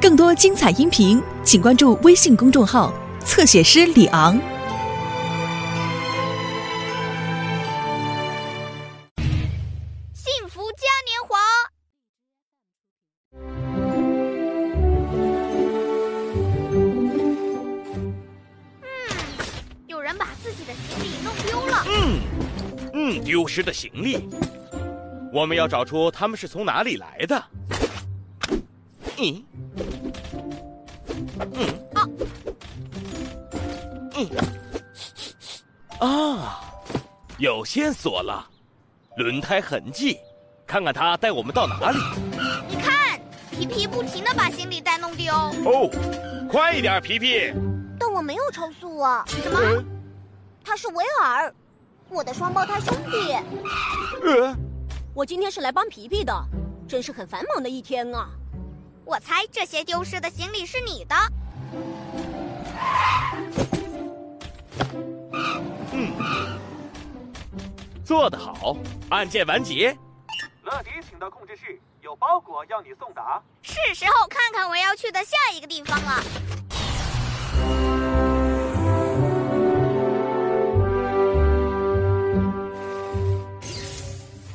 更多精彩音频，请关注微信公众号“侧写师李昂”。幸福嘉年华。嗯，有人把自己的行李弄丢了。嗯，嗯，丢失的行李，我们要找出他们是从哪里来的。嗯，嗯，啊，嗯，啊，有线索了，轮胎痕迹，看看他带我们到哪里。你看，皮皮不停的把行李袋弄丢。哦，快一点，皮皮。但我没有超速啊！什么？他是维尔，我的双胞胎兄弟。呃，我今天是来帮皮皮的，真是很繁忙的一天啊！我猜这些丢失的行李是你的。嗯，做得好，案件完结。乐迪，请到控制室，有包裹要你送达。是时候看看我要去的下一个地方了。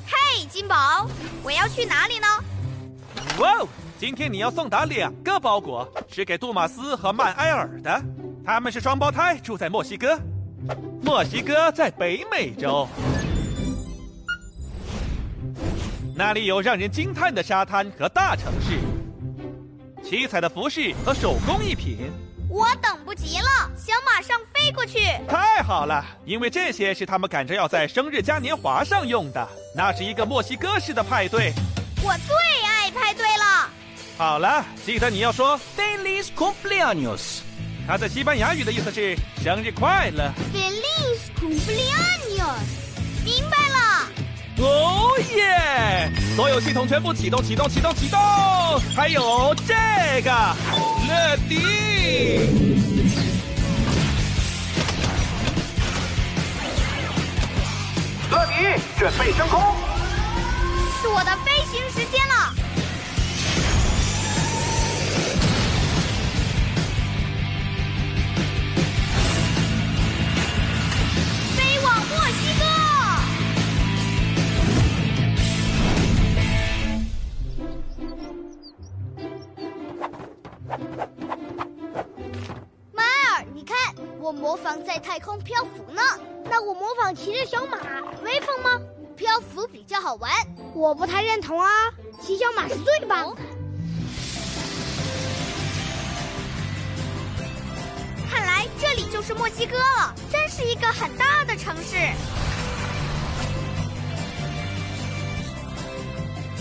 嘿，金宝，我要去哪里呢？哇哦，今天你要送达两个包裹，是给杜马斯和曼埃尔的。他们是双胞胎，住在墨西哥。墨西哥在北美洲，那里有让人惊叹的沙滩和大城市，七彩的服饰和手工艺品。我等不及了，想马上飞过去。太好了，因为这些是他们赶着要在生日嘉年华上用的。那是一个墨西哥式的派对。我最爱派对了。好了，记得你要说 “Feliz cumpleaños”，它在西班牙语的意思是“生日快乐 Feliz cumpleaños，明白了。”。哦耶！所有系统全部启动，启动，启动，启动！还有这个，乐迪。乐迪，准备升空。是我的飞行时间了。你看，我模仿在太空漂浮呢。那我模仿骑着小马，威风吗？漂浮比较好玩。我不太认同啊，骑小马是最棒的。看来这里就是墨西哥了，真是一个很大的城市。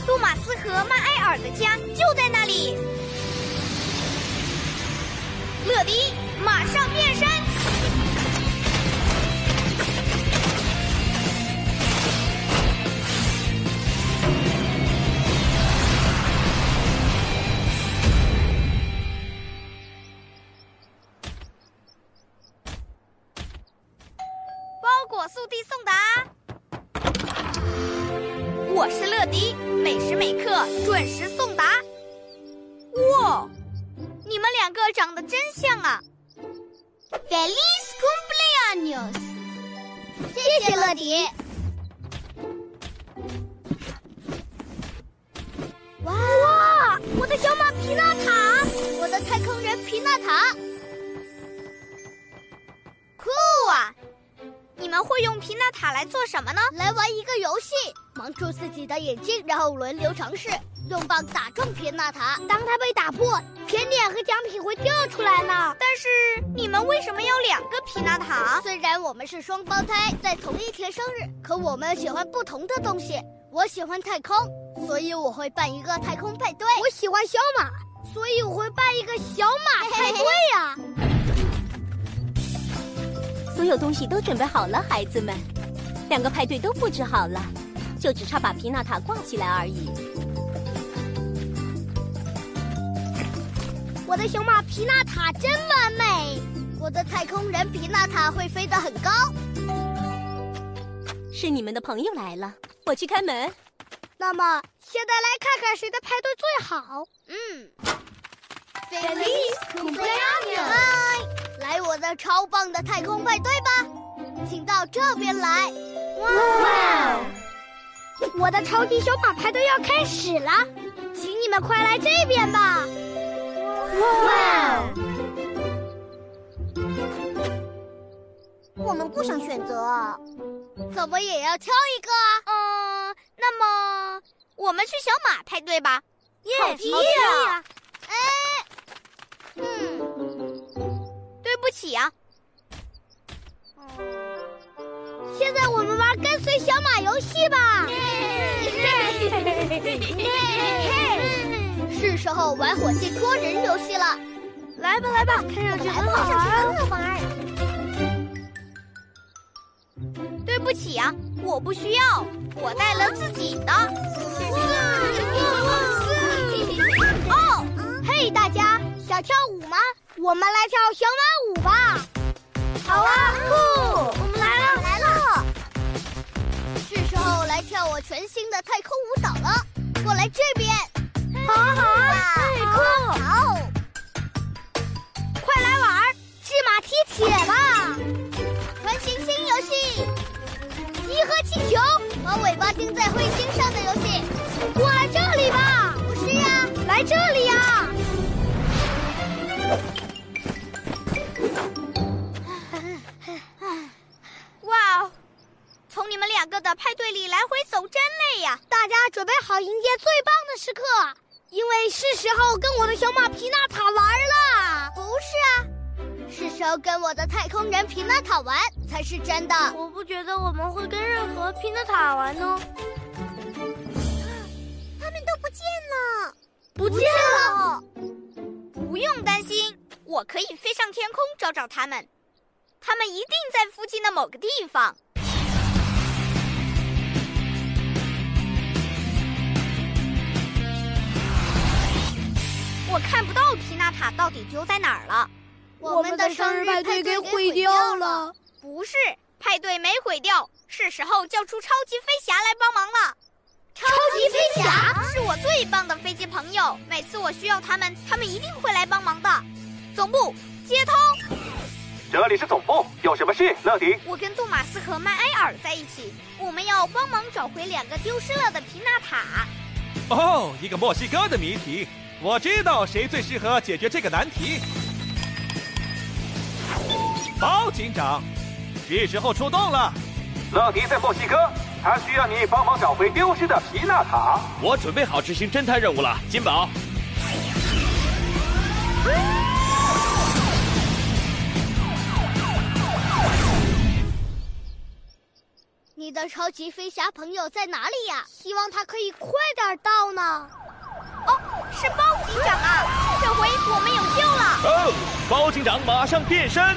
杜马斯和曼埃尔的家就在那里。乐迪，马上变身！包裹速递送达。我是乐迪，每时每刻准时送达。哇，你们两个长得真像啊！Feliz cumpleaños！谢谢乐迪。哇哇！我的小马皮纳塔，我的太空人皮纳塔，酷啊！你们会用皮纳塔来做什么呢？来玩一个游戏，蒙住自己的眼睛，然后轮流尝试用棒打中皮纳塔。当它被打破，甜点和奖品会掉出来呢。但是你们为什么要两个皮纳塔？虽然我们是双胞胎，在同一天生日，可我们喜欢不同的东西。我喜欢太空，所以我会办一个太空派对。我喜欢小马，所以我会办一个小马派对呀、所有东西都准备好了，孩子们，两个派对都布置好了，就只差把皮纳塔挂起来而已。我的小马皮纳塔真完美，我的太空人皮纳塔会飞得很高。是你们的朋友来了，我去开门。那么现在来看看谁的派对最好。嗯，Feliz cumpleaños！嗨，来我的超棒的太空派对吧，请到这边来。哇！我的超级小马派对要开始了，请你们快来这边吧。哇！我们不想选择，怎么也要挑一个啊？嗯，那么我们去小马派对吧。好主意啊！哎，嗯，对不起啊。现在我们玩跟随小马游戏吧。时候玩火箭捉人游戏了，来吧来吧，看上去很好玩。对不起啊，我不需要，我带了自己的。哦，嘿，大家想跳舞吗？我们来跳小马舞吧。好啊，酷！我们来了来了。是时候来跳我全新的太空舞蹈了，过来这边。好好啊，太酷！好，快来玩芝麻踢铁吧！玩行星游戏，集合气球，把尾巴钉在彗星上的游戏。过来这里吧！不是呀，来这里呀！哇哦，从你们两个的派对里来回走真累呀！大家准备好迎接最棒的时刻，因为是时候跟我的小马皮纳塔玩了。不是啊，是时候跟我的太空人皮纳塔玩才是真的。我不觉得我们会跟任何皮纳塔玩呢。他们都不见了，不见了。不用担心，我可以飞上天空找找他们，他们一定在附近的某个地方。我看不到皮纳塔到底丢在哪儿了。我们的生日派对给毁掉了。不是，派对没毁掉，是时候叫出超级飞侠来帮忙了。超级飞侠是我最棒的飞机朋友，每次我需要他们，他们一定会来帮忙的。总部接通，这里是总部，有什么事，乐迪？我跟杜马斯和曼埃尔在一起，我们要帮忙找回两个丢失了的皮纳塔。哦，一个墨西哥的谜题，我知道谁最适合解决这个难题。包警长，是时候出动了。乐迪在墨西哥，他需要你帮忙找回丢失的皮纳塔。我准备好执行侦探任务了，金宝。你的超级飞侠朋友在哪里呀？希望他可以快点到呢。哦，是包警长啊！这回我们有救了。哦，包警长马上变身。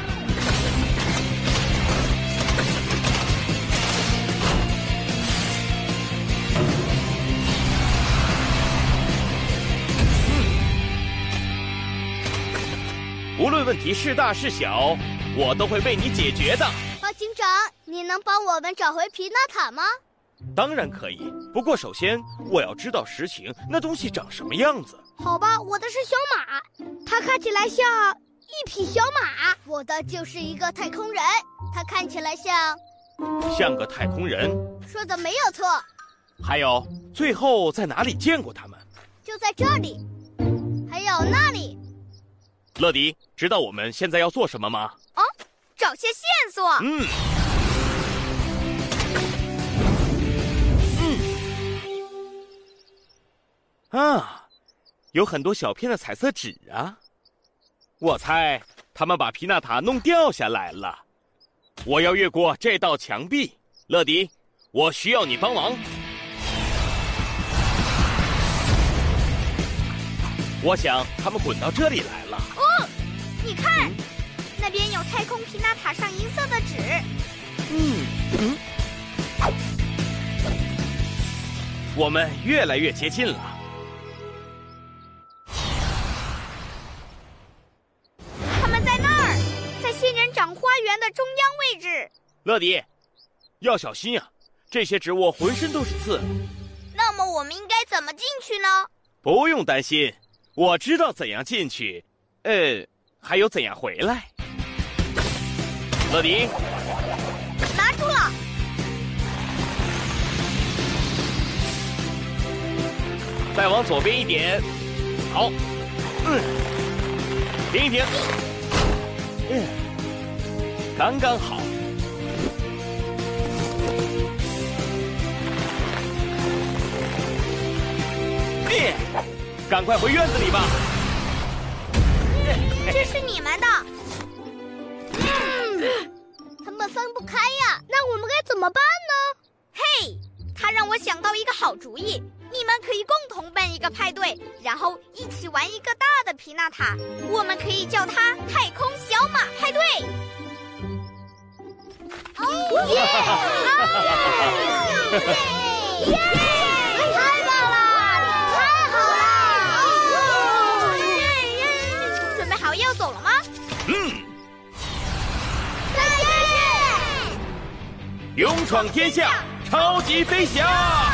无论问题是大是小，我都会为你解决的。包警长，你能帮我们找回皮纳塔吗？当然可以，不过首先我要知道实情，那东西长什么样子。好吧，我的是小马，它看起来像一匹小马。我的就是一个太空人，它看起来像像个太空人。说的没有错，还有，最后在哪里见过他们？就在这里，还有那里。乐迪，知道我们现在要做什么吗？哦，找些线索。嗯。啊，有很多小片的彩色纸啊！我猜他们把皮纳塔弄掉下来了。我要越过这道墙壁，乐迪，我需要你帮忙。我想他们滚到这里来了。哦，你看，那边有太空皮纳塔上银色的纸。嗯嗯，我们越来越接近了。乐迪，要小心呀、这些植物浑身都是刺。那么么我们应该怎么进去呢？不用担心，我知道怎样进去，呃，还有怎样回来。乐迪，拿住了！再往左边一点，好，嗯，停一停，嗯，刚刚好。赶快回院子里吧。这是你们的。他们分不开呀，那我们该怎么办呢？嘿，他让我想到一个好主意，你们可以共同办一个派对，然后一起玩一个大的皮纳塔。我们可以叫它“太空小马派对”。哦耶！耶！太棒了！太好了！准备好要走了吗？嗯，再见！勇闯天下，超级飞侠。